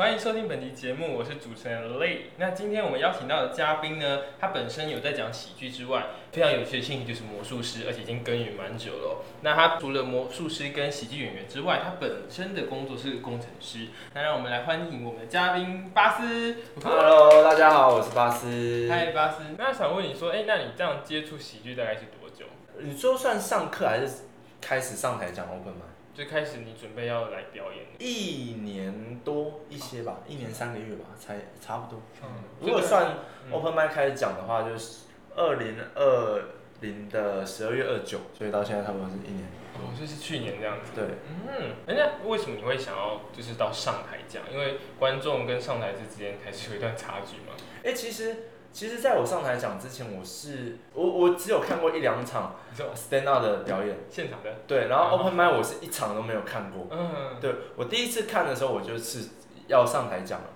欢迎收听本期节目，我是主持人 Lay。那今天我们邀请到的嘉宾呢，他本身有在讲喜剧之外，非常有趣的兴趣就是魔术师，而且已经耕耘蛮久了哦。那他除了魔术师跟喜剧演员之外，他本身的工作是工程师。那让我们来欢迎我们的嘉宾巴斯。Hello，大家好，我是巴斯。嗨，巴斯。那想问你说，哎、那你这样接触喜剧大概是多久？你说算上课还是开始上台讲 open 吗？就开始你准备要来表演？一年多一些吧，一年三个月吧，才差不多。嗯，如果算嗯 open mic 开始讲的话，就是二零二零的十二月二九，所以到现在差不多是一年。哦，就是去年这样子。对，嗯，哎那为什么你会想要就是到上台讲？因为观众跟上台之间还是有一段差距嘛。哎、其实其实在我上台讲之前，我是我我只有看过一两场 stand up 的表演，现场的？对，然后 open mic 我是一场都没有看过。嗯，对我第一次看的时候，我就是要上台讲了，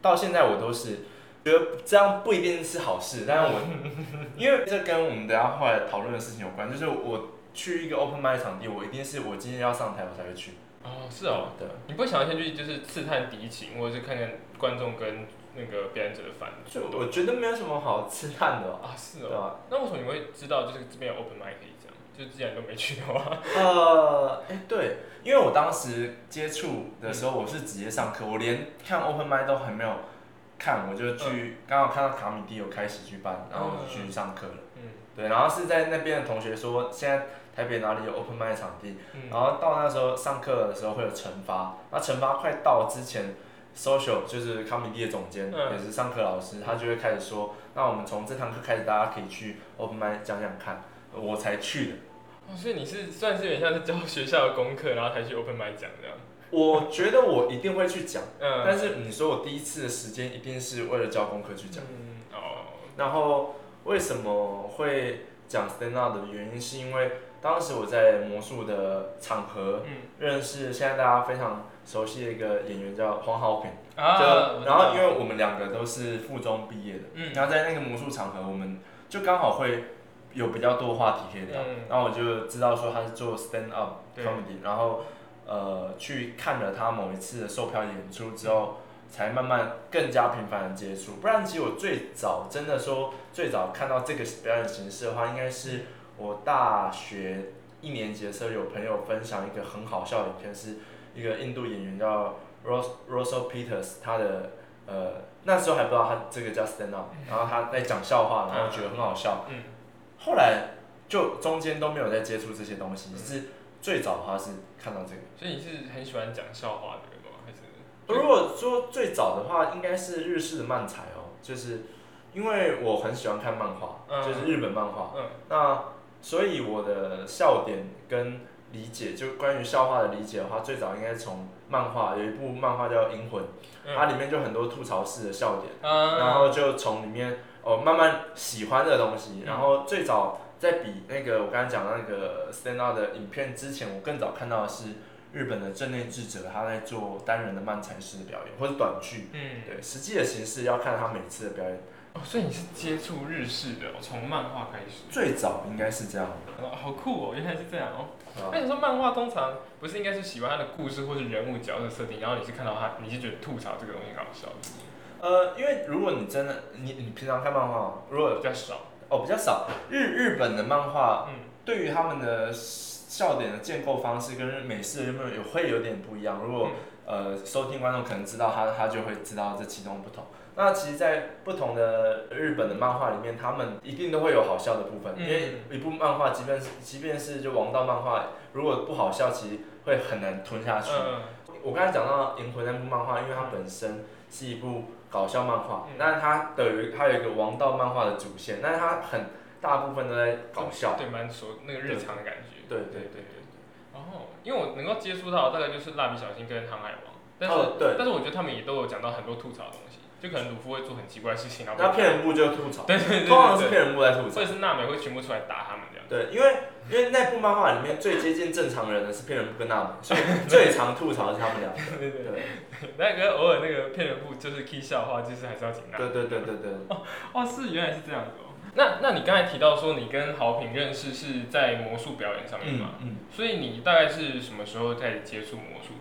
到现在我都是觉得这样不一定是好事，但是我 因为这跟我们等下后来讨论的事情有关，就是我去一个 open mic 场地，我一定是我今天要上台我才会去。哦，是哦，对，你不会想要先去就是刺探敌情，或者是看看观众跟那个表演者的反就？我觉得没有什么好刺探的、啊，是对哦。那为什么你会知道就是这边有 open mic 可以讲？就之前都没去的话，呃，哎、对，因为我当时接触的时候，我是直接上课，我连看 open mic 都还没有看，我就去刚好看到卡米蒂有开喜剧班，然后我就去上课了。嗯对，然后是在那边的同学说，现在台北哪里有 open mic 场地，嗯然后到那时候上课的时候会有惩罚，那惩罚快到之前，social 就是康米蒂的总监，嗯也是上课老师，他就会开始说，那我们从这堂课开始，大家可以去 open mic 讲讲看，我才去的。哦，所以你是算是有点像是教学校的功课，然后才去 open mic 讲这样。我觉得我一定会去讲，嗯，但是你说我第一次的时间一定是为了教功课去讲。嗯，哦，然后为什么会讲 stand up 的原因，是因为当时我在魔术的场合嗯认识现在大家非常熟悉的一个演员叫黄浩平，啊，就然后因为我们两个都是附中毕业的，嗯。然后在那个魔术场合，我们就刚好会有比较多话题可以聊，嗯。然后我就知道说他是做 stand up 对。comedy，然后呃去看了他某一次的售票演出之后。才慢慢更加频繁的接触，不然其实我最早真的说最早看到这个表演形式的话，应该是我大学一年级的时候有朋友分享一个很好笑的影片，是一个印度演员叫 Ros Russell Peters，他的呃那时候还不知道他这个叫 stand up，然后他在讲笑话，然后觉得很好笑，嗯。后来就中间都没有再接触这些东西，只是最早的话是看到这个。所以你是很喜欢讲笑话的人吗？还是？如果说最早的话，应该是日式的漫才哦，就是因为我很喜欢看漫画，嗯。就是日本漫画，嗯。那所以我的笑点跟理解，就关于笑话的理解的话，最早应该从漫画，有一部漫画叫《银魂》，它嗯里面就很多吐槽式的笑点，啊，然后就从里面哦慢慢喜欢的东西，嗯然后最早在比那个我刚才讲的那个 stand up 的影片之前，我更早看到的是日本的正内智者他在做单人的漫才式的表演或者短剧，嗯，对，实际的形式要看他每次的表演，哦，所以你是接触日式的哦，从漫画开始。最早应该是这样，哦，好酷哦，原来是这样哦。啊那你说漫画通常不是应该是喜欢他的故事或是人物角色设定，然后你是看到他，你是觉得吐槽这个东西很好笑，呃，因为如果你真的你你平常看漫画，如果比较少。哦比较少，日日本的漫画嗯对于他们的笑点的建构方式跟美式的有没有有会有点不一样。如果呃收听观众可能知道他他就会知道这其中的不同。那其实，在不同的日本的漫画里面，他们一定都会有好笑的部分，嗯因为一部漫画，即便是即便是就王道漫画，如果不好笑，其实会很难吞下去。嗯我刚才讲到《银魂》那部漫画，因为它本身是一部搞笑漫画嗯，但是它的有它有一个王道漫画的主线，但是它很大部分都在搞笑。对，蛮熟那个日常的感觉。对对对对。然后，因为我能够接触到的大概就是蜡笔小新跟航海王，但是、但是我觉得他们也都有讲到很多吐槽的东西，就可能鲁夫会做很奇怪的事情，然后被那骗人部就吐槽，对对对对通常是对骗人部在吐槽或。者是娜美会全部出来打他们这样。对，因为因为那部漫画里面最接近正常人的是骗人部跟娜美，所以 最常吐槽的是他们俩。对对对。对 那个偶尔那个骗人部就是 key 笑话，就是还是要紧张。对对对对对。哇，是原来是这样子哦。那那你刚才提到说你跟豪平认识是在魔术表演上面嘛？嗯，所以你大概是什么时候开始接触魔术？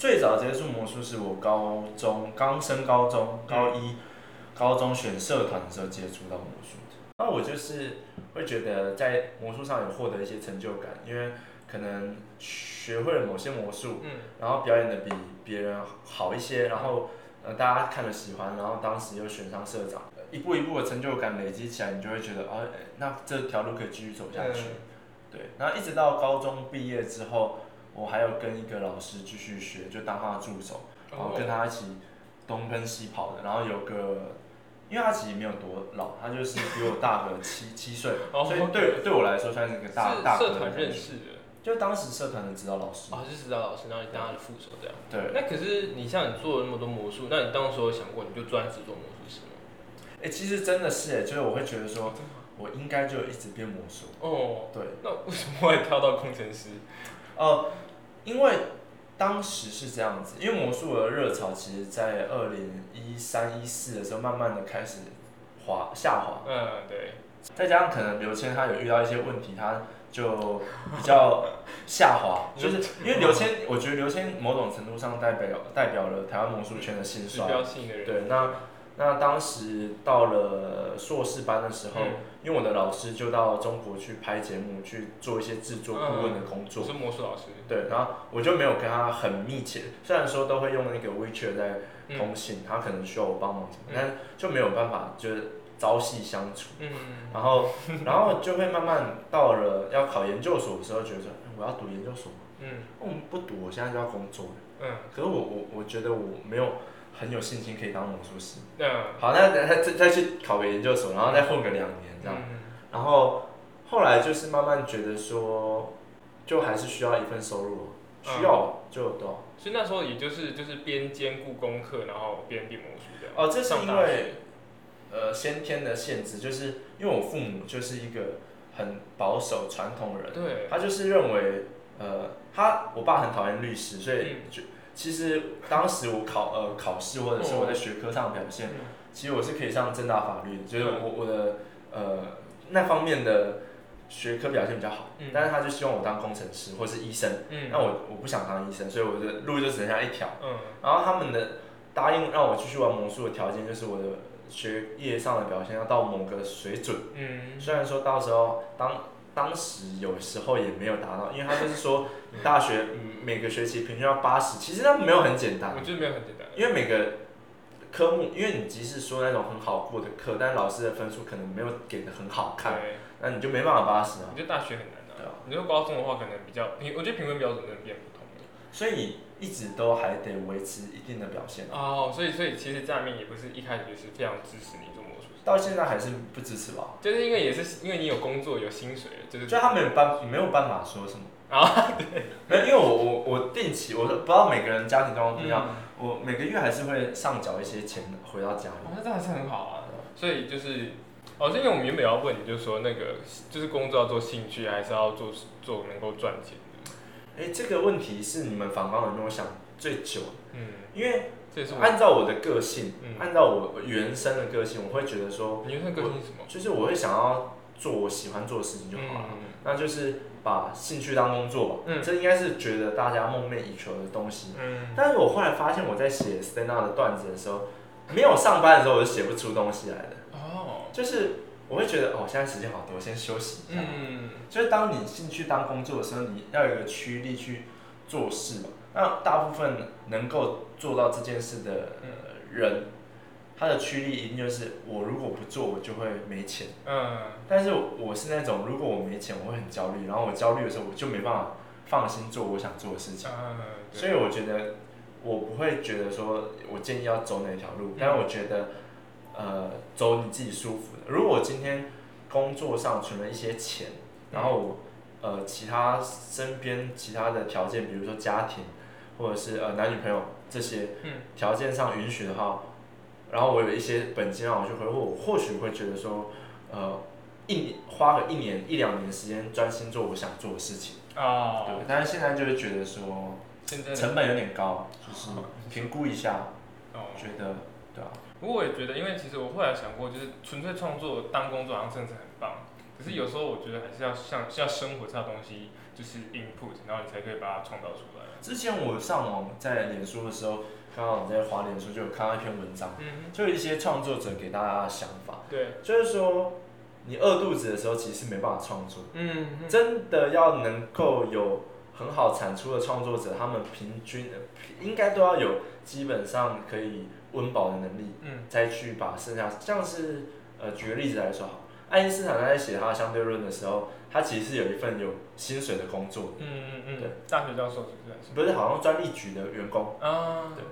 最早接触魔术是我高中刚升高中，高一、高中选社团的时候接触到魔术的。那我就是会觉得在魔术上有获得一些成就感，因为可能学会了某些魔术，嗯，然后表演的比别人好一些，然后呃大家看了喜欢，然后当时又选上社长，一步一步的成就感累积起来，你就会觉得啊、哎那这条路可以继续走下去。嗯对，然后一直到高中毕业之后，我还有跟一个老师继续学，就当他的助手，然后跟他一起东奔西跑的，然后有个。因为他其实没有多老，他就是比我大个七 七岁，哦所以对对我来说算是一个大大是社团认识的，就当时社团的指导老师，哦，是指导老师，然后你当他的副手这样。对，那可是你像你做了那么多魔术，那你当时有想过你就专职做魔术师吗？哎、其实真的是哎，就是我会觉得说，我应该就一直变魔术。哦，对，那为什么会跳到工程师？呃，因为当时是这样子，因为魔术的热潮其实在二零一三一四的时候，慢慢的开始滑下滑，嗯，对，再加上可能刘谦他有遇到一些问题，他就比较下滑，就是因为刘谦，我觉得刘谦某种程度上代表代表了台湾魔术圈的兴指衰。对，那那当时到了硕士班的时候，嗯因为我的老师就到中国去拍节目，去做一些制作顾问的工作。我是魔术老师。对，然后我就没有跟他很密切，虽然说都会用那个 WeChat 在嗯通信，他可能需要我帮忙什么，嗯但是就没有办法就是朝夕相处。嗯，然后，然后就会慢慢到了要考研究所的时候，觉得我要读研究所吗，嗯嗯，不读，我现在就要工作了。嗯，可是我我我觉得我没有很有信心可以当魔术师。那好，那再再再去考个研究所，然后再混个两年这样。嗯然后后来就是慢慢觉得说，就还是需要一份收入，需要就对吧？所以那时候也就是就是边兼顾功课，然后边练魔术这样。哦，这是因为呃先天的限制，就是因为我父母就是一个很保守传统的人，对，他就是认为呃他我爸很讨厌律师，所以嗯就其实当时我考呃考试或者是我在学科上的表现，嗯。其实我是可以上正大法律的，就是嗯。我我的呃那方面的学科表现比较好，嗯。但是他就希望我当工程师或是医生，嗯，那我我不想当医生，所以我的路就只剩下一条。嗯。然后他们的答应让我继续玩魔术的条件就是我的学业上的表现要到某个水准，嗯。虽然说到时候当当时有时候也没有达到，因为他就是说你大学 嗯每个学期平均要八十，其实那没有很简单我，觉得没有很简单。因为每个科目，因为你即使说那种很好过的课，但老师的分数可能没有给的很好看，对，那你就没办法八十啊。你觉得大学很难对啊。你说高中的话，可能比较评，我觉得评分标准真的变不同了。所以你一直都还得维持一定的表现，哦，所以所以其实家里面也不是一开始就是非常支持你到现在还是不支持吧？就是因为也是因为你有工作有薪水，就是就他没有办没有办法说什么 啊，对没有，因为我我我定期，我不知道每个人家庭状况不一样，嗯我每个月还是会上缴一些钱回到家里。哦，那这还是很好啊。所以就是，哦，是因为我们原本要问你，就是说那个就是工作要做兴趣，还是要做做能够赚钱的？哎、这个问题是你们访纲里面我想最久的，嗯，因为这是，按照我的个性，嗯按照我原生的个性，我会觉得说，原生个性是什么？就是我会想要做我喜欢做的事情就好了，嗯那就是把兴趣当工作吧。嗯这应该是觉得大家梦寐以求的东西。嗯，但是我后来发现，我在写 stand up 的段子的时候，没有上班的时候，我就写不出东西来的。哦，就是我会觉得，哦，现在时间好多，我先休息一下。嗯就是当你兴趣当工作的时候，你要有一个驱力去做事嘛。那大部分能够做到这件事的、呃、人，他的驱力一定就是我如果不做，我就会没钱。嗯但是我是那种，如果我没钱，我会很焦虑，然后我焦虑的时候，我就没办法放心做我想做的事情。嗯，所以我觉得，我不会觉得说我建议要走哪条路，但是我觉得，呃，走你自己舒服的。如果我今天工作上存了一些钱，然后我呃其他身边其他的条件，比如说家庭或者是呃男女朋友这些嗯条件上允许的话，然后我有一些本金让我去挥霍，我或许会觉得说，呃，一年花个一年一两年时间专心做我想做的事情。哦，对，但是现在就会觉得说。成本有点高，就是评估一下，哦，觉得不过我也觉得，因为其实我后来想过，就是纯粹创作当工作好像真的是很棒，可是有时候我觉得还是要像是要生活这套东西，就就是 input，然后你才可以把它创造出来。之前我上网在脸书的时候，刚好我在滑脸书就有看到一篇文章，嗯，就有一些创作者给大家的想法，对，就是说你饿肚子的时候其实是没办法创作，嗯，真的要能够有很好产出的创作者，他们平均呃应该都要有基本上可以温饱的能力，嗯，再去把剩下像是呃举个例子来说好，爱因斯坦他在写他的相对论的时候，他其实是有一份有薪水的工作，嗯嗯嗯，对，大学教授是不是？不是好像专利局的员工，啊，对。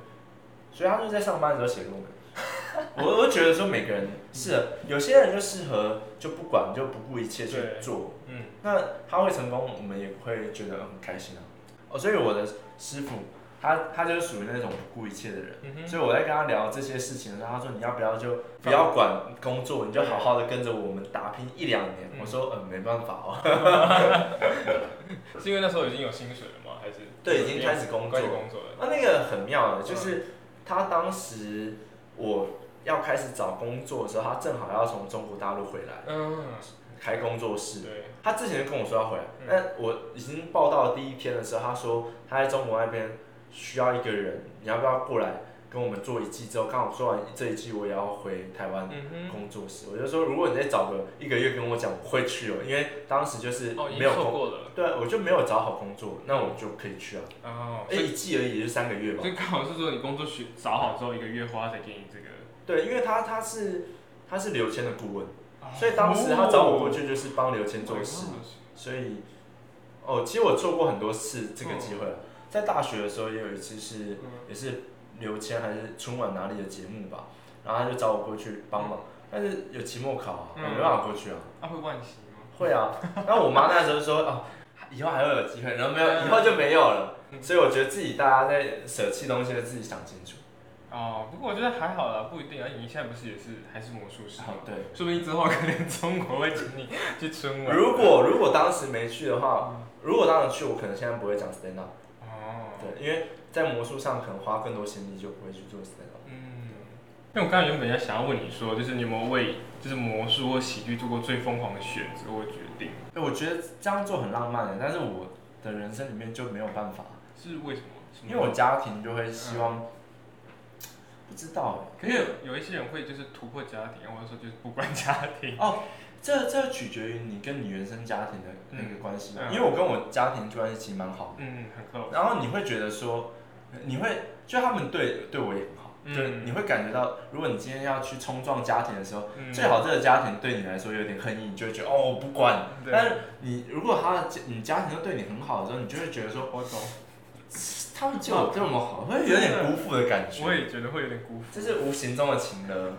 所以他就在上班的时候写论文。我我觉得说每个人适合，有些人就适合就不管就不顾一切去做，嗯，那他会成功，我们也会觉得很开心啊。哦，所以我的师傅他他就是属于那种不顾一切的人，嗯，所以我在跟他聊这些事情的时候，他说你要不要就不要管工作，你就好好的跟着我们打拼一两年。嗯我说嗯没办法哦，是因为那时候已经有薪水了吗？还是对，已经开始工作。工作了？那那个很妙的，就是他当时我要开始找工作的时候，他正好要从中国大陆回来嗯，开工作室。对，他之前就跟我说要回来嗯，但我已经报道第一天的时候，他说他在中国那边需要一个人，你要不要过来跟我们做一季？之后刚好做完这一季，我也要回台湾工作室。我就说，如果你再找个一个月跟我讲，我会去哦，因为当时就是没有工，经错过了，对，我就没有找好工作，那我就可以去啊。哦，哎，一季而已，也就三个月吧所。以刚好是说你工作学找好之后一个月花才给你这个，对，因为他他是他是刘谦的顾问，所以当时他找我过去就是帮刘谦做事。所以，哦，其实我做过很多次这个机会了。在大学的时候也有一次是，嗯也是刘谦还是春晚哪里的节目吧，然后他就找我过去帮忙，但是有期末考啊，没办法过去啊。啊会惋惜吗？会啊，然后我妈那时候说，哦，以后还会有机会，然后没有，以后就没有了。嗯所以我觉得自己大家在舍弃东西的自己想清楚。哦，不过我觉得还好啦，不一定啊。你现在不是也是还是魔术师吗？对。说不定之后可能中国会请你去春晚。如果如果当时没去的话，嗯如果当时去，我可能现在不会讲 stand up。哦，对，因为在魔术上可能花更多心力，就不会去做 stand up。嗯，因为我刚才原本要想要问你说，就是你有没有为就是魔术或喜剧做过最疯狂的选择或决定？哎，我觉得这样做很浪漫的，但是我的人生里面就没有办法，是为什么？什么因为我家庭就会希望，不知道可是有有一些人会就是突破家庭，或者说就是不管 家庭。哎，哦，这这取决于你跟你原生家庭的那个关系因为我跟我家庭关系其实蛮好的，嗯，很 close。然后你会觉得说，你会就他们对对我也很好，嗯。就你会感觉到，如果你今天要去冲撞家庭的时候，嗯。最好这个家庭对你来说有点恨意，你就会觉得哦我不管，对但是你如果他的家你家庭都对你很好的时候，你就会觉得说我懂，他们对我这么好，会有点辜负的感觉。我，也觉得会有点辜负。这是无形中的情勒。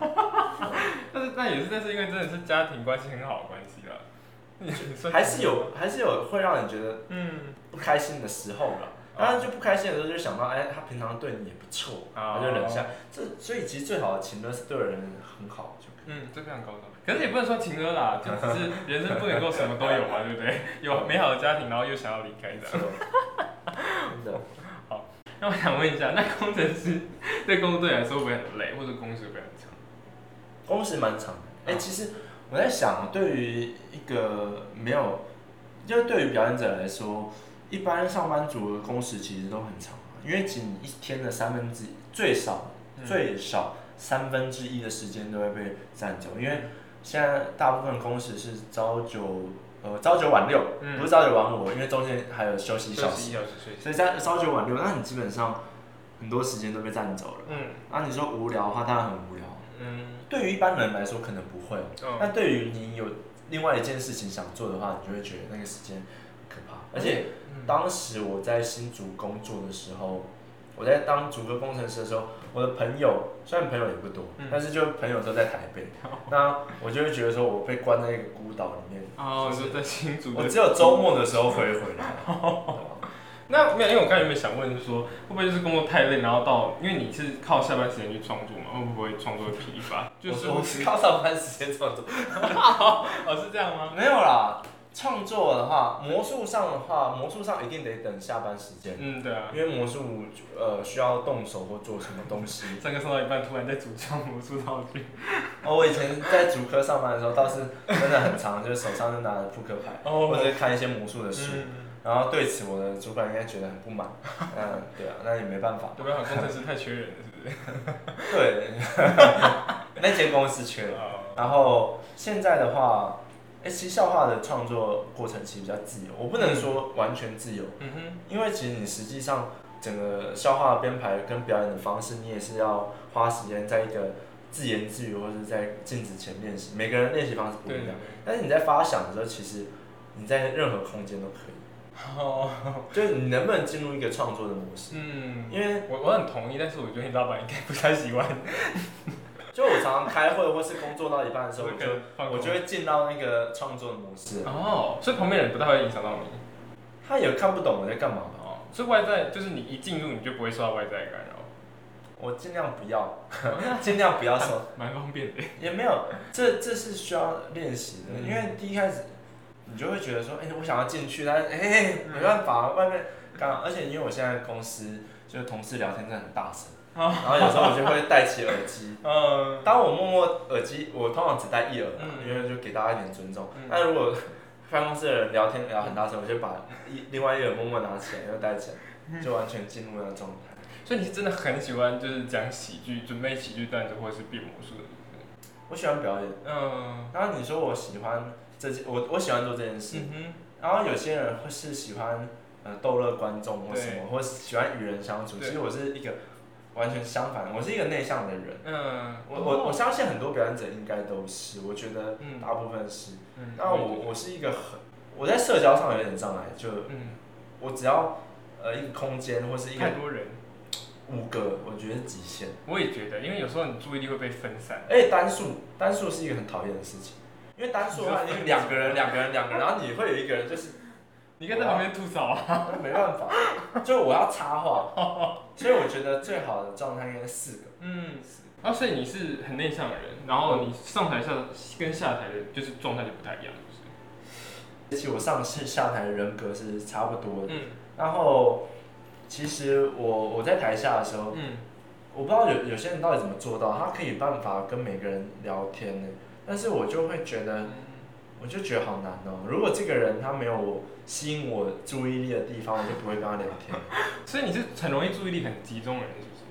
但是那也是，但是因为真的是家庭关系很好的关系啦。还是有还是有会让你觉得嗯，不开心的时候了。当然就不开心的时候就想到，哎，他平常对你也不错，哦他就忍下。这所以其实最好的情歌是对人很好就。嗯，这非常高尚。可是也不能说情歌啦，就只是人生不能够什么都有嘛，对不对？有美好的家庭，然后又想要离开的。真的。那我想问一下，那工程师 对工作来说会不会很累，或者工时会不会很长？工时蛮长的。哎、其实我在想，对于一个没有，就是对于表演者来说，一般上班族的工时其实都很长，因为仅一天的三分之一，最少嗯最少三分之一的时间都会被占走，因为现在大部分工时是朝九呃朝九晚六，嗯不是朝九晚五，因为中间还有休息一小时。所以在朝九晚六，那你基本上很多时间都被占走了。嗯那你说无聊的话，当然很无聊。嗯对于一般人来说可能不会，哦但对于你有另外一件事情想做的话，你就会觉得那个时间很可怕。而且嗯当时我在新竹工作的时候，我在当主科工程师的时候，我的朋友虽然朋友也不多，嗯但是就朋友都在台北，那我就会觉得说我被关在一个孤岛里面，哦，就在新竹。我只有周末的时候会回来。那没有，因为我刚才有没有想问，就是说会不会就是工作太累，然后到因为你是靠下班时间去创作嘛，会不会创作会疲乏？就是靠 上班时间创作，哦是这样吗？没有啦。创作的话，魔术上的话，魔术上一定得等下班时间。嗯，对啊。因为魔术呃需要动手或做什么东西。上课上到一半，突然在组装魔术道具。哦，我以前在主科上班的时候，倒是真的很长，就是手上就拿着扑克牌，哦或者是看一些魔术的书。嗯然后对此我的主管应该觉得很不满，嗯，对啊，那也没办法，没办法，工程师太缺人了，是对，那间公司缺了。哦然后现在的话，哎，其实笑话的创作过程其实比较自由，我不能说完全自由，嗯哼，因为其实你实际上整个笑话的编排跟表演的方式，你也是要花时间在一个自言自语或者是在镜子前练习，每个人练习方式不一样。但是你在发想的时候，其实你在任何空间都可以，对。哦，就是你能不能进入一个创作的模式？嗯，因为我我很同意，但是我觉得你老板应该不太喜欢。就我常常开会或是工作到一半的时候，我就我就会进到那个创作的模式。哦，所以旁边人不太会影响到你。他也看不懂我在干嘛吧？哦，所以外在就是你一进入你就不会受到外在的干扰，我尽量不要，尽量不要受，蛮方便的。也没有，这这是需要练习的，嗯因为第一开始你就会觉得说，哎、我想要进去，但是哎、没办法，外面刚，而且因为我现在公司就是同事聊天真的很大声，哦然后有时候我就会戴起耳机。嗯，当我默默耳机，我通常只戴一耳，嗯因为就给大家一点尊重嗯。但如果办公室的人聊天聊很大声，我就把一另外一耳默默拿起来，又戴起来，就完全进入那个状态。所以你是真的很喜欢就是讲喜剧，准备喜剧段子或者是变魔术的。我喜欢表演，嗯，然后你说我喜欢这件，我我喜欢做这件事，嗯然后有些人会是喜欢呃逗乐观众或什么，或是喜欢与人相处。其实我是一个完全相反，我是一个内向的人。嗯，我我我相信很多表演者应该都是，我觉得嗯大部分是。嗯，那我我是一个很，我在社交上有点障碍，就嗯，我只要呃一个空间或是一个太多人，五个，我觉得是极限。我也觉得，因为有时候你注意力会被分散。而且单数单数是一个很讨厌的事情，因为单数的话，你两个人两个人两个人，然后你会有一个人就是你可以在旁边吐槽啊。没办法，就我要插话，所以我觉得最好的状态应该是四个。嗯，啊，所以你是很内向的人，然后你上台下跟下台的就是状态就不太一样，就是。其实我上次下台的人格是差不多的，嗯。然后其实我我在台下的时候，嗯，我不知道有有些人到底怎么做到，他可以办法跟每个人聊天呢，但是我就会觉得，我就觉得好难哦。如果这个人他没有我吸引我注意力的地方，我就不会跟他聊天，所以你是很容易注意力很集中的人，是不是？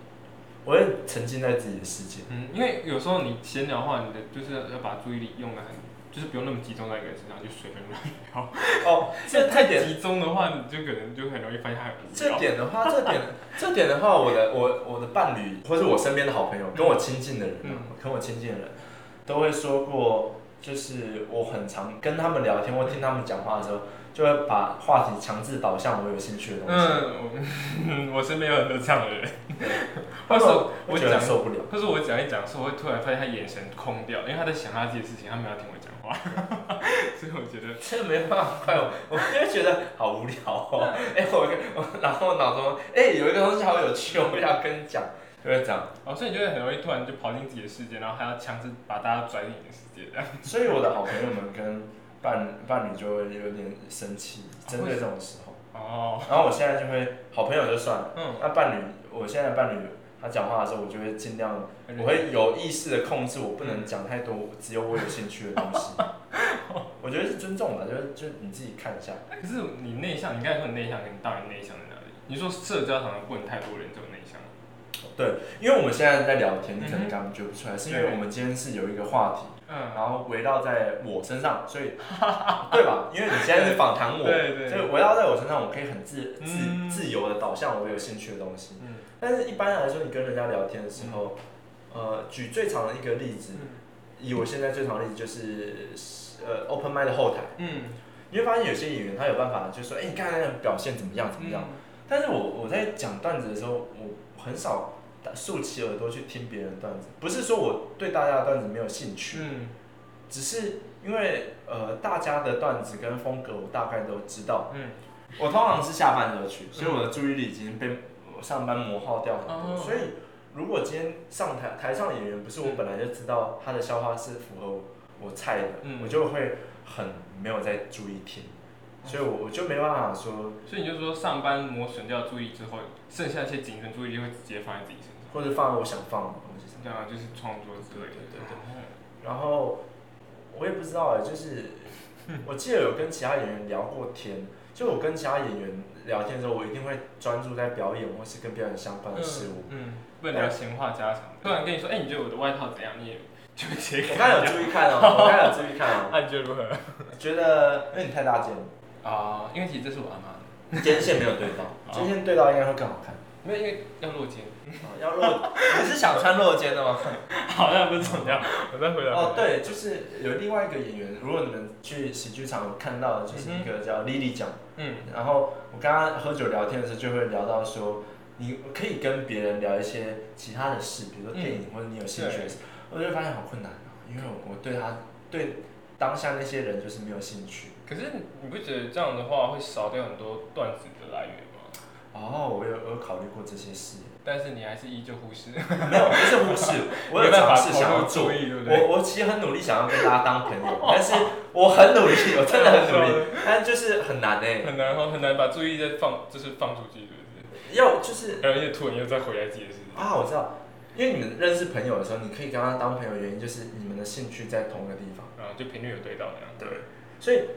我会沉浸在自己的世界。嗯，因为有时候你闲聊的话，你的就是要把注意力用的很，就是不用那么集中在一个人身上，就随便乱聊。哦，这太点集中的话，你就可能就很容易发现他很无这聊。点的话，这点这点的话，我的我我的伴侣或是我身边的好朋友，跟我亲近的人、啊，嗯跟我亲近的人，都会说过，就是我很常跟他们聊天或听他们讲话的时候，就会把话题强制导向我有兴趣的东西。嗯，我 我身边有很多这样的人，他 们或是我讲，受不了。或是我讲一讲，是我会突然发现他眼神空掉，因为他在想他自己的事情，他没有要听我讲话，所以我觉得，这没办法怪我，我就会觉得好无聊哦。哎、我我然后脑中哎、有一个东西好有趣，我想跟你讲，就会这样。哦，所以你就会很容易突然就跑进自己的世界，然后还要强制把大家拽进你的世界，这样。所以我的好朋友们跟伴伴侣就会有点生气，针对这种时候。哦，然后我现在就会好朋友就算了，嗯，那伴侣，我现在的伴侣他讲话的时候，我就会尽量，我会有意识的控制，我不能讲太多只有我有兴趣的东西。我觉得是尊重吧，就是就是你自己看一下。可是你内向，你刚才说你内向，跟你到底内向在哪里？你说社交场合不能太多人就内向，对，因为我们现在在聊天，你可能感觉不出来，是因为我们今天是有一个话题，嗯，然后围绕在我身上，所以 对吧？因为你现在是访谈我，对对。所以围绕在我身上，我可以很自自嗯。自由的导向我有兴趣的东西。嗯。但是一般来说，你跟人家聊天的时候，呃，举最长的一个例子，嗯。以我现在最长的例子就是，呃，open m i d 的后台，嗯，你会发现有些演员他有办法，就说，哎、你刚才那个表现怎么样怎么样？但是我我在讲段子的时候，我很少竖起耳朵去听别人的段子，不是说我对大家的段子没有兴趣，嗯。只是因为呃大家的段子跟风格我大概都知道，嗯。我通常是下班时候去，所以我的注意力已经被上班磨耗掉很多，哦。所以如果今天上台台上演员不是我本来就知道他的笑话是符合我我菜的，嗯。我就会很没有在注意听，所以我我就没办法说，所以你就说上班磨损掉注意之后，剩下一些仅存注意力会直接放在自己或者放在我想放的东西上。对啊就是创作之类的。对对然后我也不知道哎，就是 我记得有跟其他演员聊过天，就我跟其他演员聊天的时候，我一定会专注在表演或是跟表演相关的事物。嗯，不能聊闲话家常。突然跟你说，哎、你觉得我的外套怎样？你也就直接我刚才有注意看哦，我刚才有注意看哦，那、你觉得如何？觉得因为你太大件了，啊、因为其实这是我阿妈的，肩线没有对到，肩线对到应该会更好看。没有，因为要落肩。哦要落，你是想穿落肩的吗？好，像不是重要，我再回来。哦，，对，就是有另外一个演员，如果你们去喜剧场有看到的，就是一个叫 Lily 讲。嗯，然后我跟他喝酒聊天的时候，就会聊到说，你可以跟别人聊一些其他的事，比如说电影、或者你有兴趣的事，我就会发现好困难啊，因为我我对他对当下那些人就是没有兴趣。可是你不觉得这样的话会少掉很多段子的来源吗？哦，我有我有考虑过这些事，但是你还是依旧忽视，没有不是忽视，我有尝试想要做投入注。意，对不对？我我其实很努力想要跟大家当朋友，但是我很努力，我真的很努力，但就是很难哎、很难哦，很难把注意力再放，就是放出去，对不对要就是对？然后又突然又再回来自己的事情。啊，我知道，因为你们认识朋友的时候，你可以跟他当朋友，原因就是你们的兴趣在同一个地方。然后就频率有对到那样。对，所以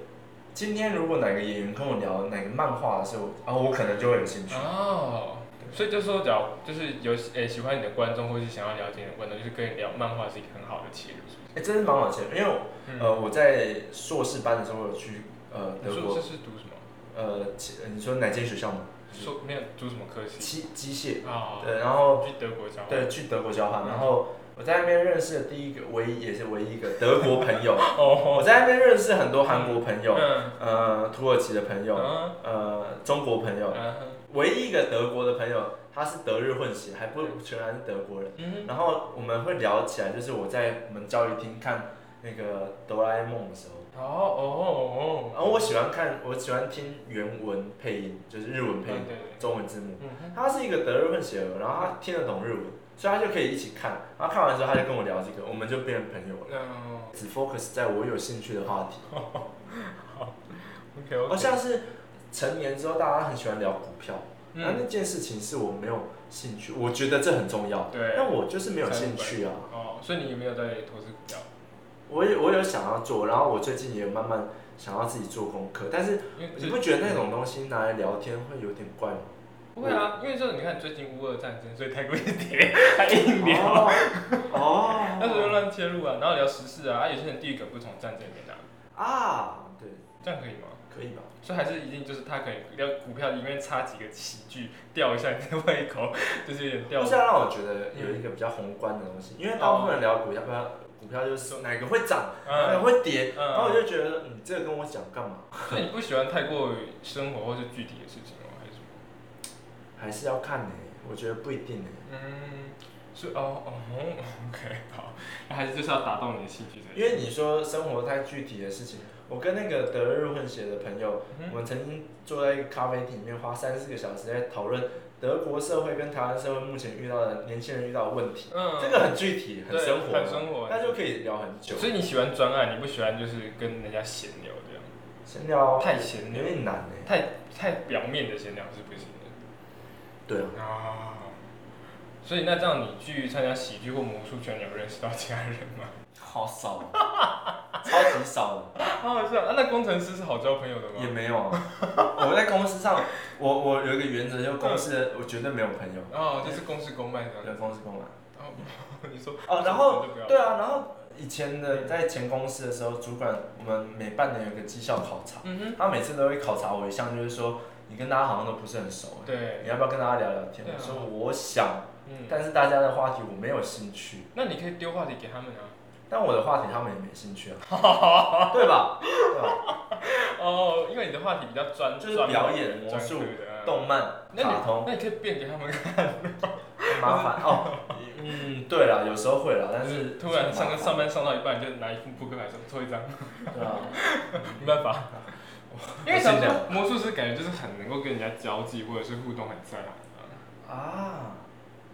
今天如果哪个演员跟我聊哪个漫画的时候，啊，我可能就会有兴趣。哦，所以就说，假如就是有诶、喜欢你的观众，或是想要了解你的观众，就是跟你聊漫画是一个很好的切入，是不是？哎、真是蛮好切入，因为呃我在硕士班的时候，我有去呃德国是读什么？呃，你说哪间学校吗？说没有读什么科系？机机械，啊，对，然后去德国交换。对去德国交换，嗯然后我在那边认识的第一个唯一也是唯一一个德国朋友，我 哦，在那边认识很多韩国朋友，嗯。呃，土耳其的朋友，嗯。呃，中国朋友，嗯。唯一一个德国的朋友，他是德日混血，还不全然是德国人。嗯然后我们会聊起来，就是我在我们教育厅看那个哆啦 A 梦的时候，哦哦哦然后我喜欢看，我喜欢听原文配音，就是日文哦，配音，对，中文字幕。嗯他是一个德日混血儿，然后他听得懂日文，所以他就可以一起看。然后看完之后，他就跟我聊这个，我们就变成朋友了。嗯只 focus 在我有兴趣的话题 好 OK，像是成年之后大家很喜欢聊股票，那嗯，那件事情是我没有兴趣，我觉得这很重要，对，但我就是没有兴趣啊。哦，所以你有没有在投资股票？我有我有想要做，然后我最近也慢慢想要自己做功课，但是你不觉得那种东西拿来聊天会有点怪吗？不会啊，因为就是你看最近乌俄战争，所以台股一直跌，还硬聊，哦，哦那时候就乱切入啊，然后聊时事啊，啊有些人地域梗不从战争里面拿，啊，对，这样可以吗？可以吧？所以还是一定就是他可以聊股票里面插几个喜剧，吊一下你的胃口，就是有点吊不。是要让我觉得有一个比较宏观的东西，因为大部分人聊股票，不要股票就是哪个会涨，哪个嗯，会跌，嗯然后我就觉得，嗯，这个跟我讲干嘛？所以你不喜欢太过生活或是具体的事情？还是要看呢、我觉得不一定呢、嗯，是哦哦，OK，好，那还是就是要打动你的兴趣才。因为你说生活太具体的事情，我跟那个德日混血的朋友，嗯我们曾经坐在一个咖啡厅里面，花三四个小时在讨论德国社会跟台湾社会目前遇到的年轻人遇到的问题，嗯，这个很具体，很生活，很生活，那就可以聊很久。所以你喜欢专案，你不喜欢就是跟人家闲聊这样，闲聊太闲聊，有点难呢、太太表面的闲聊是不行。的对啊，啊。所以那这样你去参加喜剧或魔术圈，你有认识到其他人吗？好少，超级少的。好好笑啊！那工程师是好交朋友的吗也？没有啊，我在公司上，我我有一个原则，就是公司的我绝对没有朋友，哦，就是公事公办的对。公事公办。哦，你说哦，然后对啊，然后以前的在前公司的时候，主管我们每半年有个绩效考察，嗯哼，他每次都会考察我一项，就是说你跟大家好像都不是很熟，对，你要不要跟大家聊聊天？啊我说我想，嗯，但是大家的话题我没有兴趣，那你可以丢话题给他们啊。但我的话题他们也没兴趣啊，对吧？对吧？哦，因为你的话题比较专，就是表演魔术动漫、那你卡通，那你可以变给他们看，很麻烦哦。嗯，对啦，有时候会啦，但是突然上上班上到一半，就拿一副扑克牌说抽一张，对啊，没办法。因为尽量想说魔术师感觉就是很能够跟人家交际或者是互动很自然啊，啊，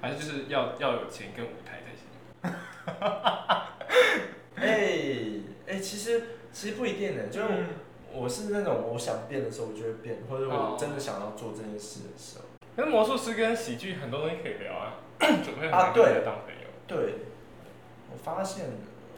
还是就是要要有钱跟舞台才行。哎哎，其实其实不一定的，就是嗯。我是那种我想变的时候我就会变，或者哦我真的想要做这件事的时候，可是魔术师跟喜剧很多东西可以聊啊，准备很啊难跟人对家当朋友。对，我发现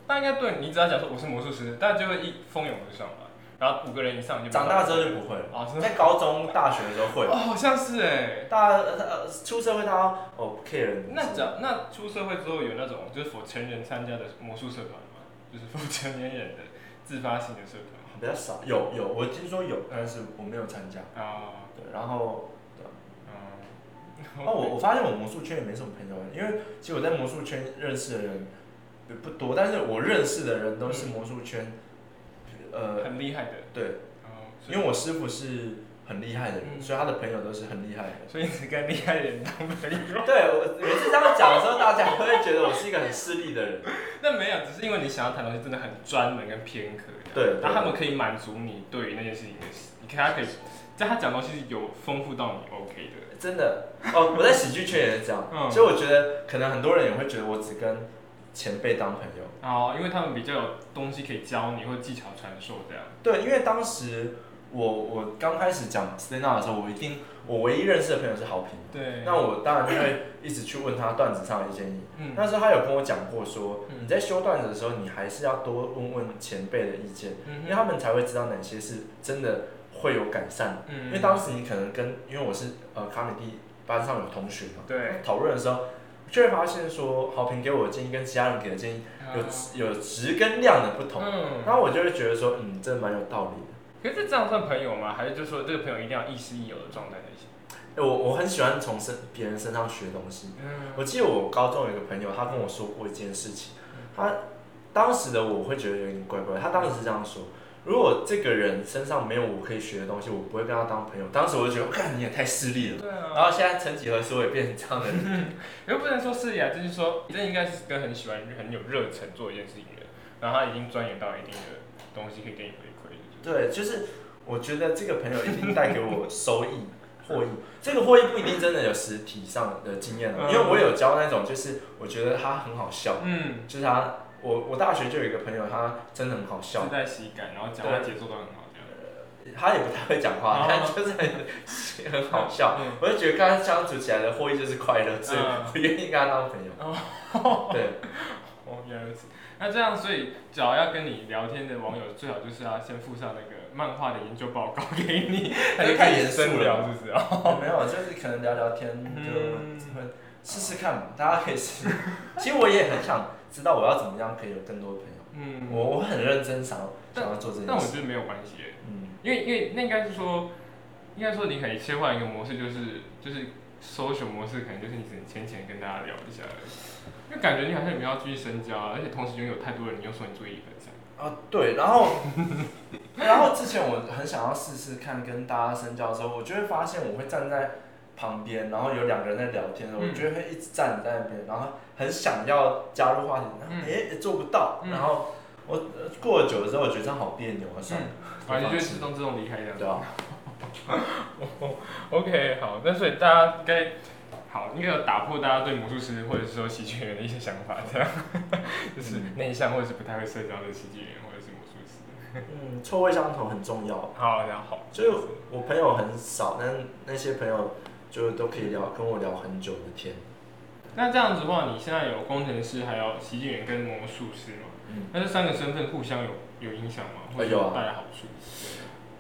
那应该对你只要讲说我是魔术师，大家就会一蜂拥而上吧。然后五个人以上就长大之后就不会了。哦，真的在高中、大学的时候会哦，，好像是哎。大家呃出社会，大家哦不 care 你那讲那出社会之后有那种就是否成人参加的魔术社团吗？就是否 成年人的自发性的社团比较少，有有我听说有，但是我没有参加。啊？对，然后嗯，哦，我我发现我魔术圈也没什么朋友，因为其实我在魔术圈认识的人不不多，但是我认识的人都是魔术圈，呃，很厉害的对，哦，因为我师傅是很厉害的人，嗯所以他的朋友都是很厉害的。所以你只跟厉害的人当朋友。对我每次这样讲的时候，大家都会觉得我是一个很势利的人。那没有，只是因为你想要谈的东西真的很专门跟偏科这样。对对然后他们可以满足你对于那件事情的，你看他可以，在他讲的东西是有丰富到你 OK 的。真的哦，我在喜剧圈也是这样，嗯所以我觉得可能很多人也会觉得我只跟前辈当朋友。哦，因为他们比较有东西可以教你或技巧传授这样。对，因为当时我我刚开始讲 stand up 的时候，我一定我唯一认识的朋友是好评，对。那我当然就会一直去问他段子上的建议。嗯那时候他有跟我讲过说，嗯你在修段子的时候，你还是要多问问前辈的意见，嗯因为他们才会知道哪些是真的会有改善。嗯因为当时你可能跟，因为我是呃卡米蒂班上有同学嘛，对讨论的时候，就会发现说，好评给我的建议跟其他人给的建议有质有值跟量的不同，嗯。然后我就会觉得说，嗯，这蛮有道理的。可是这样算朋友吗？还是就说这个朋友一定要亦师亦友的状态才行？欸我我很喜欢从身别人身上学东西。嗯我记得我高中有一个朋友，他跟我说过一件事情，他当时的我会觉得有点怪怪，他当时是这样说。如果这个人身上没有我可以学的东西，我不会跟他当朋友。当时我就觉得，看你也太势利了。对啊。然后现在曾几何时我也变成这样的人。又不能说势利啊，就是说，这应该是跟很喜欢、很有热忱做一件事情的人，然后他已经钻研到一定的东西，可以给你回馈的。对，就是我觉得这个朋友一定带给我收益、获益。这个获益不一定真的有实体上的经验哦，嗯因为我有教那种，就是我觉得他很好笑，嗯，就是他，我我大学就有一个朋友，他真的很好笑自，带喜感，然后讲话节奏都很好，这样。他也不太会讲话，哦但就是很 很好笑。嗯我就觉得跟他相处起来的获益就是快乐，所以嗯我愿意跟他当朋友。对，哦，原来如此。那这样，所以只要要跟你聊天的网友，最好就是要先附上那个漫画的研究报告给你，他就可以太严肃了聊，是不是啊？没有，就是可能聊聊天就试试看嘛，大家可以试。其实我也很想知道我要怎么样可以有更多的朋友。嗯，我我很认真想要想要做这件事。但我觉得没有关系，嗯，因为因为那应该是说，应该说你可以切换一个模式，就是就是 social 模式，可能就是你只能浅浅跟大家聊一下而已。因为感觉你好像也没有要继续深交啊，而且同时拥有太多人，你又说你注意力分散。啊对，然后 然后之前我很想要试试看跟大家深交的时候，我就会发现我会站在旁边，然后有两个人在聊天我就会一直站在那边，然后很想要加入话题，然后嗯。哎、也做不到，嗯。然后我呃过了久了之后，我觉得这样好别扭啊，算了，反正就会自动自动离开这样。对啊，OK，好，那所以大家应该好，应该有打破大家对魔术师或者是说喜剧演员的一些想法，这样。就是嗯。内向或者是不太会社交的喜剧演员或者是魔术师。嗯，臭味相投很重要。好，然后好，就是我朋友很少，但那些朋友就都可以聊，跟我聊很久的天。那这样子的话，你现在有工程师，还有喜剧演员跟魔术师嘛？嗯，那这三个身份互相有有影响吗？或者有啊带来好处？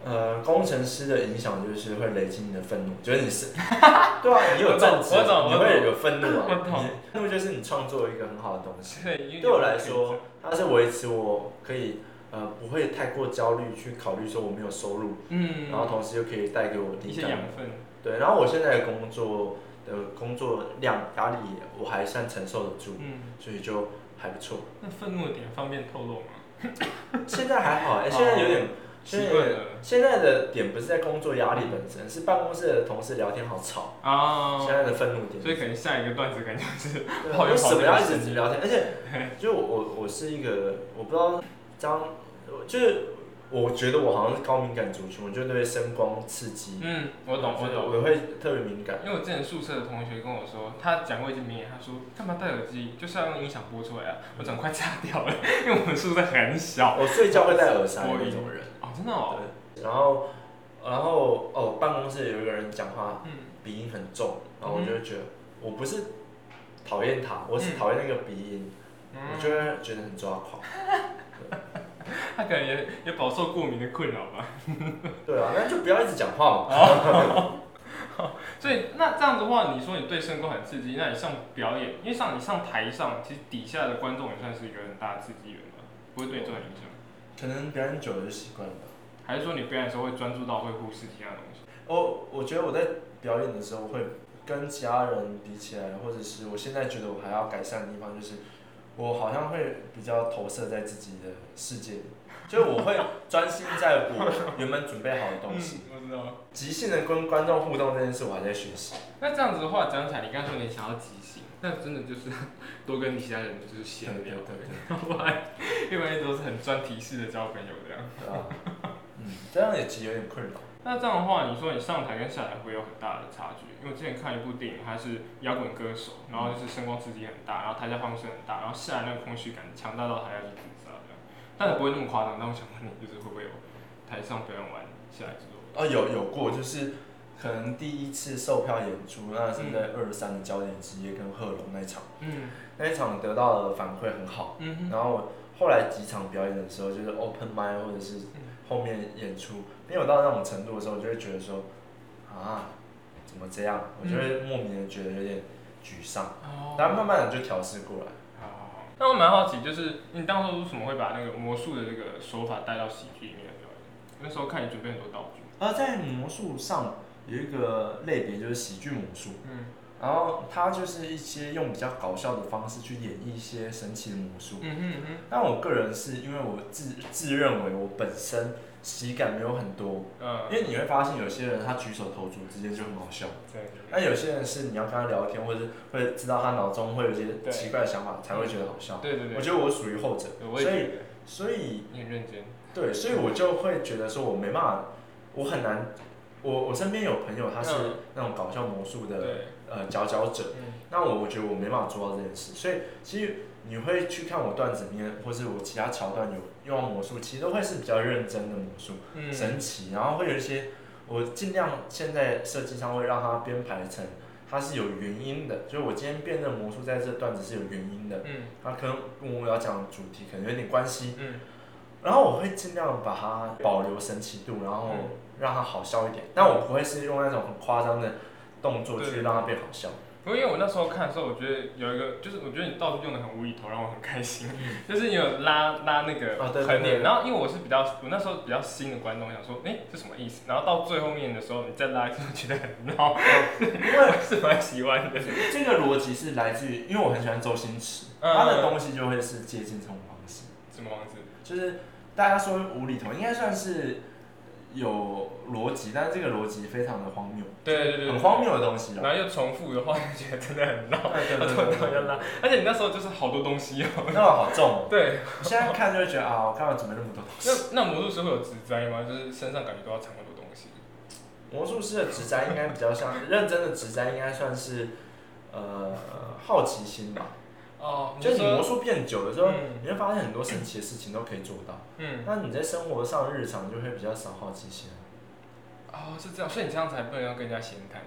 呃，工程师的影响就是会累积你的愤怒，就是你是，对啊，你有正直，你会有愤怒啊，我懂你愤怒就是你创作一个很好的东西。对，对我来说，它是维持我可以呃不会太过焦虑，去考虑说我没有收入，嗯，然后同时又可以带给我一些养。分，对，然后我现在的工作的工作量压力我还算承受得住，嗯，所以就还不错。那愤怒的点方便透露吗？现在还好，哎、现在有点，现在现在的点不是在工作压力本身，是办公室的同事聊天好吵。啊，现在的愤怒点，所以可能下一个段子感觉是对好有为什么要一直聊天？而且，就我我我是一个，我不知道张，就是我觉得我好像是高敏感族群，我就对声光刺激，嗯，我懂我懂。我会特别敏感。因为我之前宿舍的同学跟我说，他讲过一句名言，他说干嘛戴耳机，就是要用音响播出来啊，我整个快炸掉了，因为我们宿舍很小。我睡觉会戴耳塞的那种人，哦，真的哦。对，然后然后哦，办公室有一个人讲话嗯鼻音很重，然后我就会觉得我不是讨厌他，我是讨厌那个鼻音。嗯我就会觉得很抓狂。对他可能也也饱受过敏的困扰吧。对啊，那就不要一直讲话嘛。所以那这样子的话，你说你对声光很刺激，那你上表演，因为上你上台上，其实底下的观众也算是一个很大的刺激源吧，不会对你造成影响。可能表演久了就习惯了吧。还是说你表演的时候会专注到会忽视其他东西？我我觉得我在表演的时候会跟其他人比起来，或者是我现在觉得我还要改善的地方，就是我好像会比较投射在自己的世界里，就是我会专心在我原本准备好的东西。嗯，我知道。即兴的跟观众互动这件事，我还在学习。那这样子的话，讲起来，你刚说你想要即兴，那真的就是多跟其他人就是闲聊，对对要不然一般都是很专题式的交朋友这样。对啊，嗯，这样也其实有点困扰。那这样的话，你说你上台跟下台会有很大的差距？因为我之前看一部电影，他是摇滚歌手，然后就是声光刺激很大，然后台下放声很大，然后下来那个空虚感强大到台下但是不会那么夸张。那我想问你，就是会不会有台上表演完下来之后？哦，有有过，就是可能第一次售票演出，那是在二三的焦点之夜跟贺龙那一场，嗯那一场得到的反馈很好。嗯，然后后来几场表演的时候，就是 open m i d 或者是后面演出没有到那种程度的时候，我就会觉得说，啊，怎么这样？我就会莫名的觉得有点沮丧，哦然后慢慢的就调试过来。好，那我蛮好奇，就是你当初为什么会把那个魔术的这个手法带到喜剧里面来表演？那时候看你准备很多道具。而在魔术上有一个类别就是喜剧魔术，嗯然后它就是一些用比较搞笑的方式去演绎一些神奇的魔术。嗯哼嗯但我个人是因为我自自认为我本身喜感没有很多，嗯，因为你会发现有些人他举手投足之间就很好笑，对，那有些人是你要跟他聊天，或者是会知道他脑中会有一些奇怪的想法才会觉得好笑。对对对，我觉得我属于后者，对我也觉得。所以你很认真。对，所以我就会觉得说我没办法，我很难。我我身边有朋友他是嗯。那种搞笑魔术的，呃佼佼者，嗯。那我我觉得我没办法做到这件事，所以其实你会去看我段子里面，或是我其他桥段有用到魔术，其实都会是比较认真的魔术，嗯，神奇，然后会有一些我尽量现在设计上会让它编排成它是有原因的，就是我今天变这个魔术在这段子是有原因的，嗯。它可能跟我要讲的主题可能有点关系，嗯。然后我会尽量把它保留神奇度，然后嗯。让它好笑一点，但我不会是用那种很夸张的动作去让它变好笑。不过因为我那时候看的时候，我觉得有一个，就是我觉得你道具用的很无厘头，让我很开心。就是你有拉拉那个横脸，对然后因为我是比较，我那时候比较新的观众，想说，哎、这什么意思？然后到最后面的时候，你再拉一次，觉得很闹，因为 是蛮喜欢的。这个逻辑是来自于，因为我很喜欢周星驰，嗯他的东西就会是接近这种方式，什么方式？就是大家说无厘头，应该算是有逻辑，但是这个逻辑非常的荒谬，对对对对，很荒谬的东西啦。然后又重复的话，就觉得真的很闹。对对然后对突然要拉，而且你那时候就是好多东西哦。那个好重哦。对，我现在看就会觉得啊，我干嘛准备那么多东西？那那魔术师会有植栽吗？就是身上感觉都要藏很多东西。魔术师的植栽应该比较像认真的植栽，应该算是呃好奇心吧。哦，就是你魔，术变久了之后，嗯你会发现很多神奇的事情都可以做到。嗯，那你在生活上日常就会比较少好奇心。哦，是这样，所以你这样才不能要跟人家闲谈。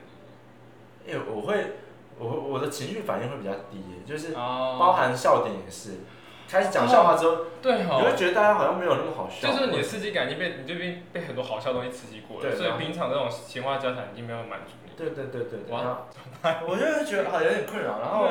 因为我会，我我的情绪反应会比较低，就是哦，包含笑点也是。开始讲笑话之后，你对哈、会觉得大家好像没有那么好笑。就是你的刺激感已经被你这边被很多好笑的东西刺激过了，所以平常这种闲话交谈已经没有满足你。对对对对对。我就会觉得啊有点困扰，然后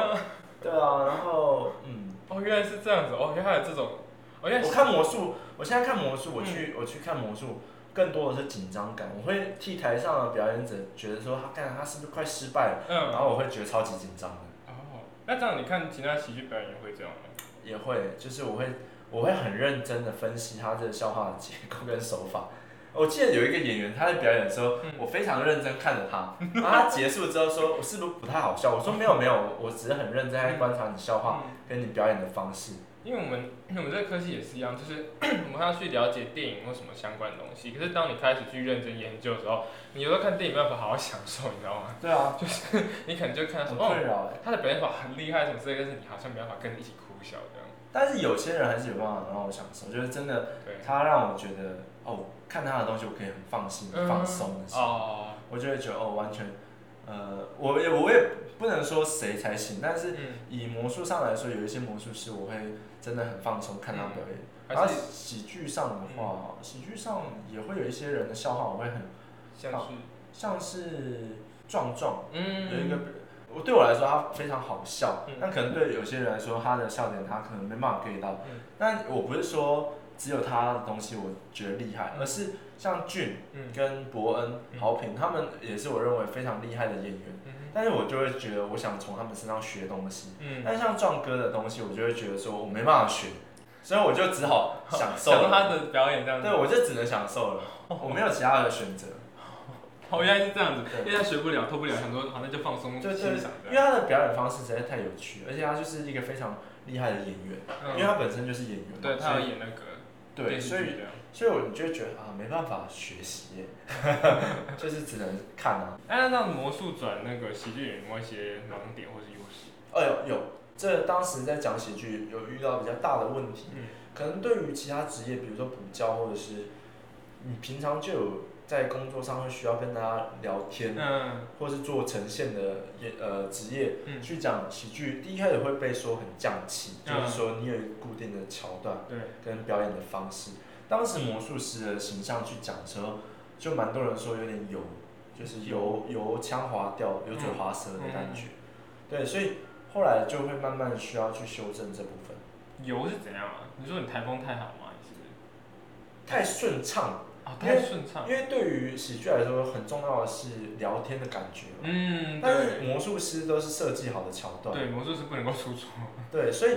对啊，然后嗯，哦，原来是这样子，哦，原来还有这种，哦，原来我看魔术，我现在看魔术，我嗯去我去看魔术，更多的是紧张感，我会替台上的表演者觉得说他干他是不是快失败了，嗯，然后我会觉得超级紧张的。哦，那这样你看其他喜剧表演也会这样吗？也会，就是我会我会很认真的分析他这个笑话的结构跟手法。我记得有一个演员他在表演的时候，嗯我非常认真看着他，然后他结束之后说：“我是不是不太好笑？”我说：“没有没有，我我只是很认真在观察你笑话嗯跟你表演的方式。因为我们我们这个科系也是一样，就是 我们要去了解电影或什么相关的东西。可是当你开始去认真研究的时候，你有时候看电影没办法好好享受，你知道吗？”对啊，就是 你可能就看到很说，哦，困扰哎。他的表演法很厉害什么之类的，但是你好像没办法跟着一起哭笑这样。但是有些人还是有办法让我享受，就是真的，对，他让我觉得哦，看他的东西我可以很放心、嗯。放松的时候，哦，我就会觉得哦，完全呃，我也我也不能说谁才行，但是嗯，以魔术上来说，有一些魔术师我会真的很放松看他表演。然后喜剧上的话，喜剧上也会有一些人的笑话，我会很像是？像是壮壮嗯。有一个，我对我来说他非常好笑嗯，但可能对有些人来说他的笑点他可能没办法 get 到。嗯。但我不是说只有他的东西我觉得厉害，嗯而是像俊嗯。跟伯恩、嗯豪平他们也是我认为非常厉害的演员。嗯但是我就会觉得我想从他们身上学东西，嗯，但像壮哥的东西，我就会觉得说我没办法学，所以我就只好享受他的表演这样子，对，我就只能享受了，我没有其他的选择。哦，原来是这样子，对。因为他学不了，偷不了，很多好，那就放松欣赏，因为他的表演方式实在太有趣了，而且他就是一个非常厉害的演员，因为嗯，他本身就是演员，对他要演那个对，所以。所以我就觉得啊，没办法学习，就是只能看啊。哎，那魔术转那个喜剧演员有没有一些盲点或是优势？哎呦，有，这当时在讲喜剧有遇到比较大的问题，嗯可能对于其他职业，比如说补教或者是你平常就有在工作上会需要跟大家聊天，嗯或是做呈现的业呃职业，嗯，去讲喜剧，第一开始会被说很匠气，嗯就是说你有一个固定的桥段对，跟表演的方式。当时魔术师的形象去讲的时候，就蛮多人说有点油，就是油油腔滑调、油嘴滑舌的感觉。对，所以后来就会慢慢需要去修正这部分。油是怎样啊？你说你台风太好吗？还是太顺畅，啊因为太顺畅因？为对于喜剧来说，很重要的是聊天的感觉。嗯，但是魔术师都是设计好的桥段。对，魔术师不能够出错。对，所以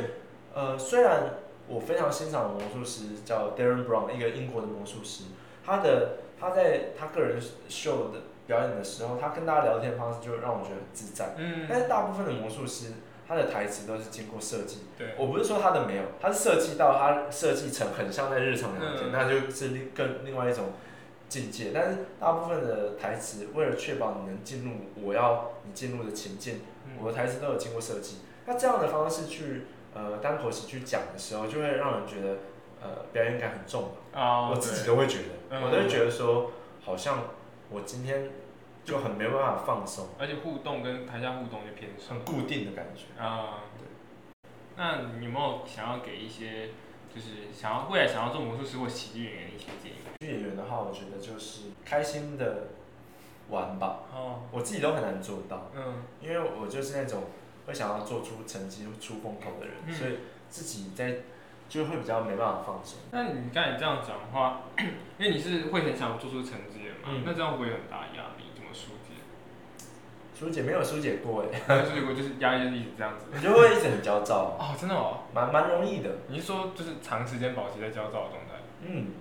呃，虽然我非常欣赏魔术师叫 Darren Brown，一个英国的魔术师，他的他在他个人秀的表演的时候，他跟大家聊天的方式就让我觉得很自在。嗯，但是大部分的魔术师，他的台词都是经过设计。对，我不是说他的没有，他是设计到他设计成很像在日常聊天，嗯那就是另更另外一种境界。但是大部分的台词，为了确保你能进入我要你进入的情境，我的台词都有经过设计。那这样的方式去呃单口喜剧讲的时候，就会让人觉得呃表演感很重我自己都会觉得，嗯我都会觉得说，好像我今天就很没办法放松，而且互动跟台下互动就偏少很固定的感觉。啊。对那你有没有想要给一些，就是想要未来想要做魔术师或喜剧演员的一些建议？喜剧演员的话，我觉得就是开心的玩吧，哦，我自己都很难做到，嗯因为我就是那种会想要做出成绩、出风头的人，嗯所以自己在就会比较没办法放松。那你刚才这样讲的话，因为你是会很想做出成绩的嘛，嗯那这样会不会很大压力？疏解？疏解没有疏解过哎，但是如果就是压力就是一直这样子。你就会一直很焦躁，哦，真的哦，蛮蛮容易的。你是说就是长时间保持在焦躁的状态，嗯，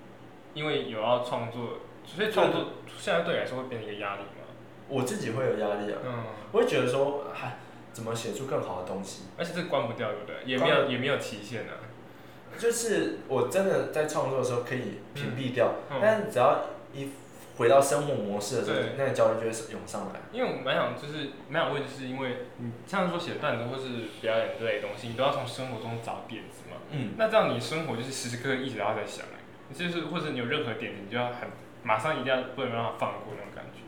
因为有要创作，所以创作现在对你来说会变成一个压力吗？我自己会有压力啊，嗯，我会觉得说，嗨，怎么写出更好的东西？而且这关不掉，对不对？也没有也没有期限啊。就是我真的在创作的时候可以屏蔽掉，嗯但是只要一回到生活模式的时候，那个焦虑就会涌上来。因为我蛮想就是蛮想问，就是因为你像说写段子或是表演之类的东西，你都要从生活中找点子嘛。嗯，那这样你生活就是时时刻刻一直都要在想就是或者你有任何点子，你就要很马上一定要不能让它放过那种感觉。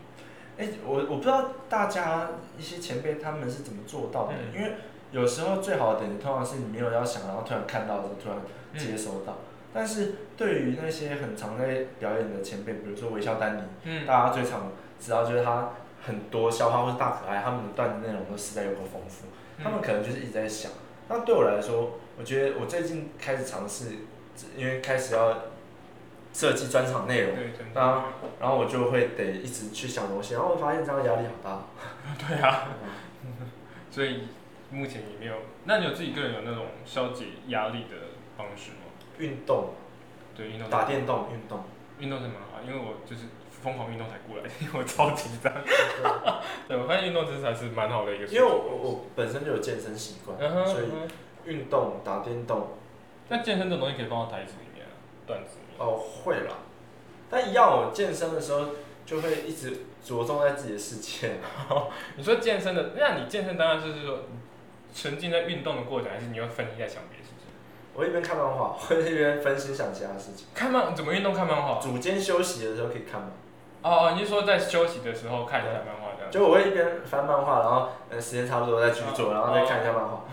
哎、我我不知道大家一些前辈他们是怎么做到的，嗯因为有时候最好的点子通常是你没有要想，然后突然看到的时候突然接收到。但是对于那些很常在表演的前辈，比如说微笑丹尼，嗯大家最常知道就是他很多笑话或是大可爱，他们的段子内容都实在有够丰富，他们可能就是一直在想。那对我来说，我觉得我最近开始尝试，因为开始要设计专场内容，那然后我就会得一直去想东西，然后我发现这样压力好大。对啊，所以目前也没有。那你有自己个人有那种消解压力的方式吗？运动，对，运动打电动，运动。运动是蛮好，因为我就是疯狂运动才过来，因为我超紧张。对，我发现运动其实还是蛮好的一个。因为我我我本身就有健身习惯，所以运动、打电动，那健身这种东西可以放到台词里面啊，段子里面。哦会啦。但一样，我健身的时候就会一直着重在自己的世界。你说健身的，那你健身当然就是说沉浸在运动的过程，还是你要分心在想？我一边看漫画，我一边分心想其他事情。看漫怎么运动看漫画？组间休息的时候可以看吗？哦哦，你是说在休息的时候看一下漫画这样？就我会一边翻漫画，然后呃时间差不多再去做，然后再看一下漫画。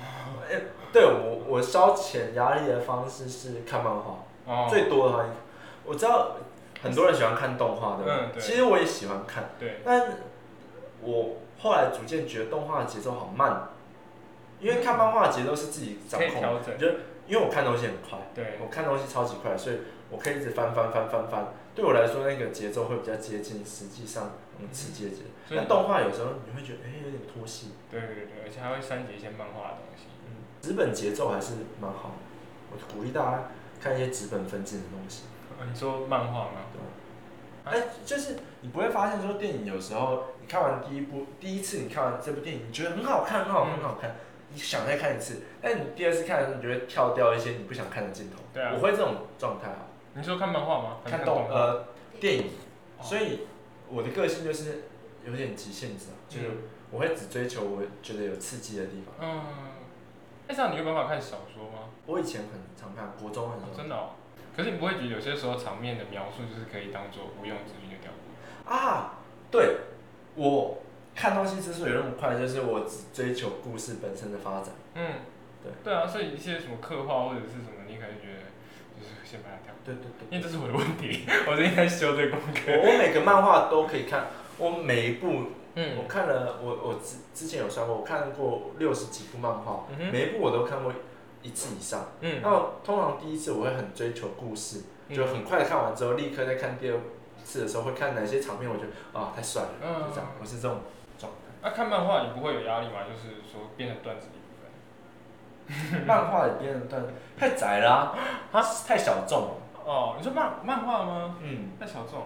哎，对我我消遣压力的方式是看漫画，哦，最多的话，我知道很多人喜欢看动画，对吧？嗯对其实我也喜欢看，对，但我后来逐渐觉得动画的节奏好慢，因为看漫画的节奏是自己掌控因为我看东西很快，对，我看东西超级快，所以我可以一直翻翻翻翻翻。对我来说，那个节奏会比较接近实际上嗯刺激的节奏。但动画有时候你会觉得，哎、有点拖戏。对对对，而且还会删减一些漫画的东西。嗯，纸本节奏还是蛮好的。我鼓励大家看一些纸本分镜的东西，呃你说漫画吗？对吧？哎、就是你不会发现说电影有时候你看完第一部，第一次你看完这部电影，你觉得很好看，很好很好看，你想再看一次，但你第二次看的时候，你就会跳掉一些你不想看的镜头。对啊我会这种状态啊，你说看漫画吗？还是看动动呃电影，哦所以我的个性就是有点极限值啊，就是嗯我会只追求我觉得有刺激的地方。嗯，那，这样你有办法看小说吗？我以前很常看，国中很常真的哦。可是你不会觉得有些时候场面的描述就是可以当做无用之句就跳过？啊，对，我看东西之所以那么快，就是我只追求故事本身的发展。嗯，对。对啊，所以一些什么刻画或者是什么，你可能觉得就是先把它跳过，对对对。因为这是我的问题，我最近在修这个功课。我我每个漫画都可以看，我每一部我嗯看了，我我之之前有算过，我看过六十几部漫画，嗯每一部我都看过一次以上。嗯那我通常第一次我会很追求故事，就很快的看完之后，立刻再看第二次的时候，会看哪些场面，我觉得啊太帅了，嗯就这样，我是这种那、看漫画你不会有压力吗？就是说变成段子的一部分。漫画也变成段子太窄了、啊，太小众了。哦，你说漫漫画吗？嗯，太小众了。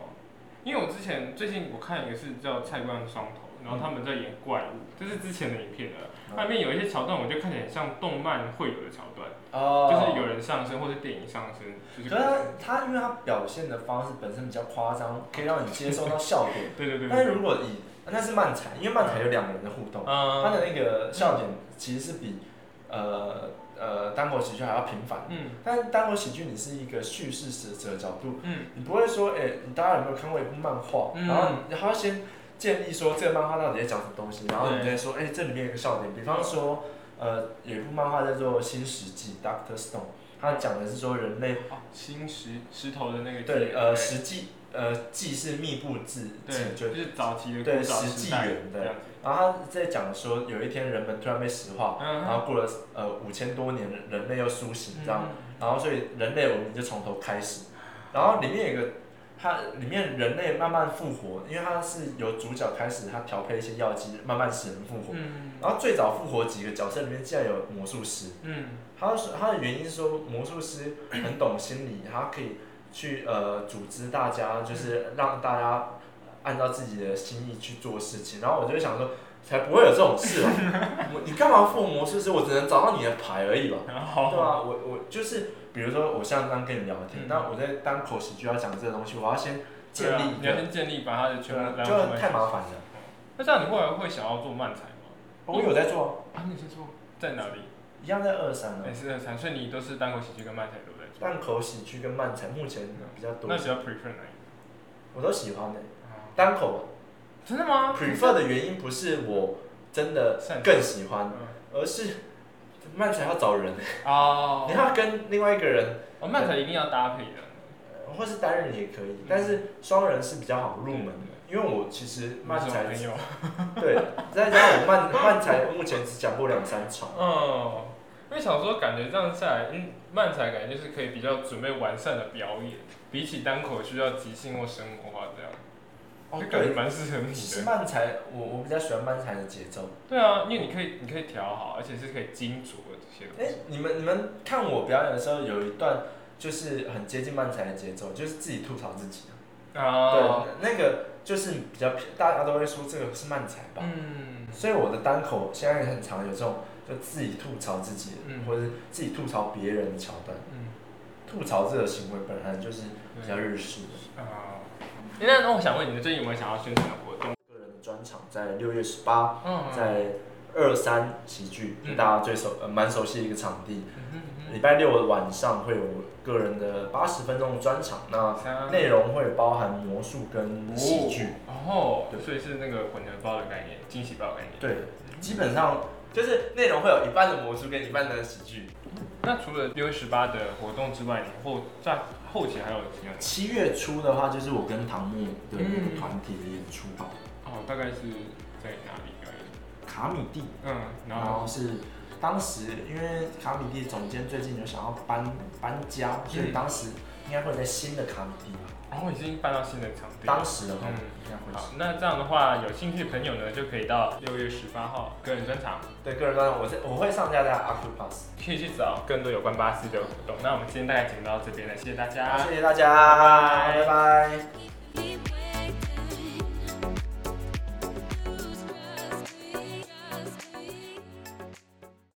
因为我之前最近我看一个是叫《菜冠双头》，然后他们在演怪物，这是之前的影片了。它里面有一些桥段，我就看起来很像动漫会有的桥段，哦就是有人上身或者电影上身，就是可是他他因为他表现的方式本身比较夸张，可以让你接受到笑点。对对对但是。如果以那是漫才，因为漫才有两个人的互动，他嗯的那个笑点其实是比呃呃单口喜剧还要频繁。嗯但是单口喜剧你是一个叙事者的角度，嗯你不会说，哎、你大家有没有看过一部漫画？嗯然后你还要先建立说这个漫画到底在讲什么东西，然后你再说，哎、这里面有一个笑点。比方说，呃，有一部漫画叫做《新石纪》（Doctor Stone），它讲的是说人类哦，新石石头的那个对呃对石纪呃纪是密布字对，纪，就就是早期的对石纪元对这样子。然后他在讲说有一天人们突然被石化，嗯然后过了呃五千多年，人类又苏醒这样。嗯然后所以人类文明就从头开始，然后里面有一个，它里面人类慢慢复活，因为它是由主角开始，他调配一些药剂，慢慢使人复活。嗯然后最早复活几个角色里面竟然有魔术师，嗯他是他的原因是说魔术师很懂心理，他可以去呃组织大家，就是让大家按照自己的心意去做事情。然后我就想说，才不会有这种事吧？我你干嘛复活魔术师？我只能找到你的牌而已吧。然后对啊，我我就是，比如说我像刚跟你聊天，嗯那我在单口喜剧要讲这个东西，我要先建立你要，先建立把它的全部对啊，然后就太麻烦了。那这样你后来会想要做漫才吗？我有在做，啊，啊你先说在哪里？一样在二三呢也。是二三，所以你都是单口喜剧跟漫才都在做。单口喜剧跟漫才目前比较多那，比较 prefer 哪一个？我都喜欢的。啊单口真的吗 prefer 的原因不是我真的更喜欢，嗯而是漫才要找人，哦 你要跟另外一个人，哦，漫才一定要搭配的。呃或是单人也可以，但是双人是比较好入门的。因为我其实漫才。对，再加上我漫漫才目前只讲过两三场。嗯，因为想说感觉这样下来，嗯，漫才感觉就是可以比较准备完善的表演，比起单口需要即兴或生活化这样，哦就感觉蛮适合你其实的。漫才，我我比较喜欢漫才的节奏。对啊，因为你可以你可以调好，而且是可以精琢的这些东哎、西。你们你们看我表演的时候，有一段就是很接近漫才的节奏，就是自己吐槽自己。啊，对，那个就是比较，大家都会说这个是漫才吧。嗯，所以我的单口现在也很常有这种，就自己吐槽自己，嗯或者是自己吐槽别人的桥段。嗯，吐槽这个行为本来就是比较日式的。啊，那那我想问你，最近有没有想要宣传的活动？个人的专场在六月十八，嗯，在二三喜剧，大家最熟呃蛮熟悉的一个场地。礼拜六的晚上会有个人的八十分钟的专场，那内容会包含魔术跟喜剧。哦，对所以是那个混合包的概念，惊喜包的概念。对，基本上就是内容会有一半的魔术跟一半的喜剧。那除了六月十八的活动之外，你后在后期还有什么样的？七月初的话，就是我跟唐木的那嗯个团体的演出吧，哦，大概是在哪里表演？卡米蒂，嗯，然然后后是当时因为卡米蒂总监最近有想要搬搬家，所以嗯当时应该会在新的卡米蒂吧。然后已经搬到新的场地。当时的话，嗯应该会是。，好那这样的话，有兴趣的朋友呢，就可以到六月十八号个人专场，对个人专场，我在我会上架在 Octopus。可以去找更多有关巴西的活动。那我们今天大概讲到这边了，谢谢大家，谢谢大家，拜拜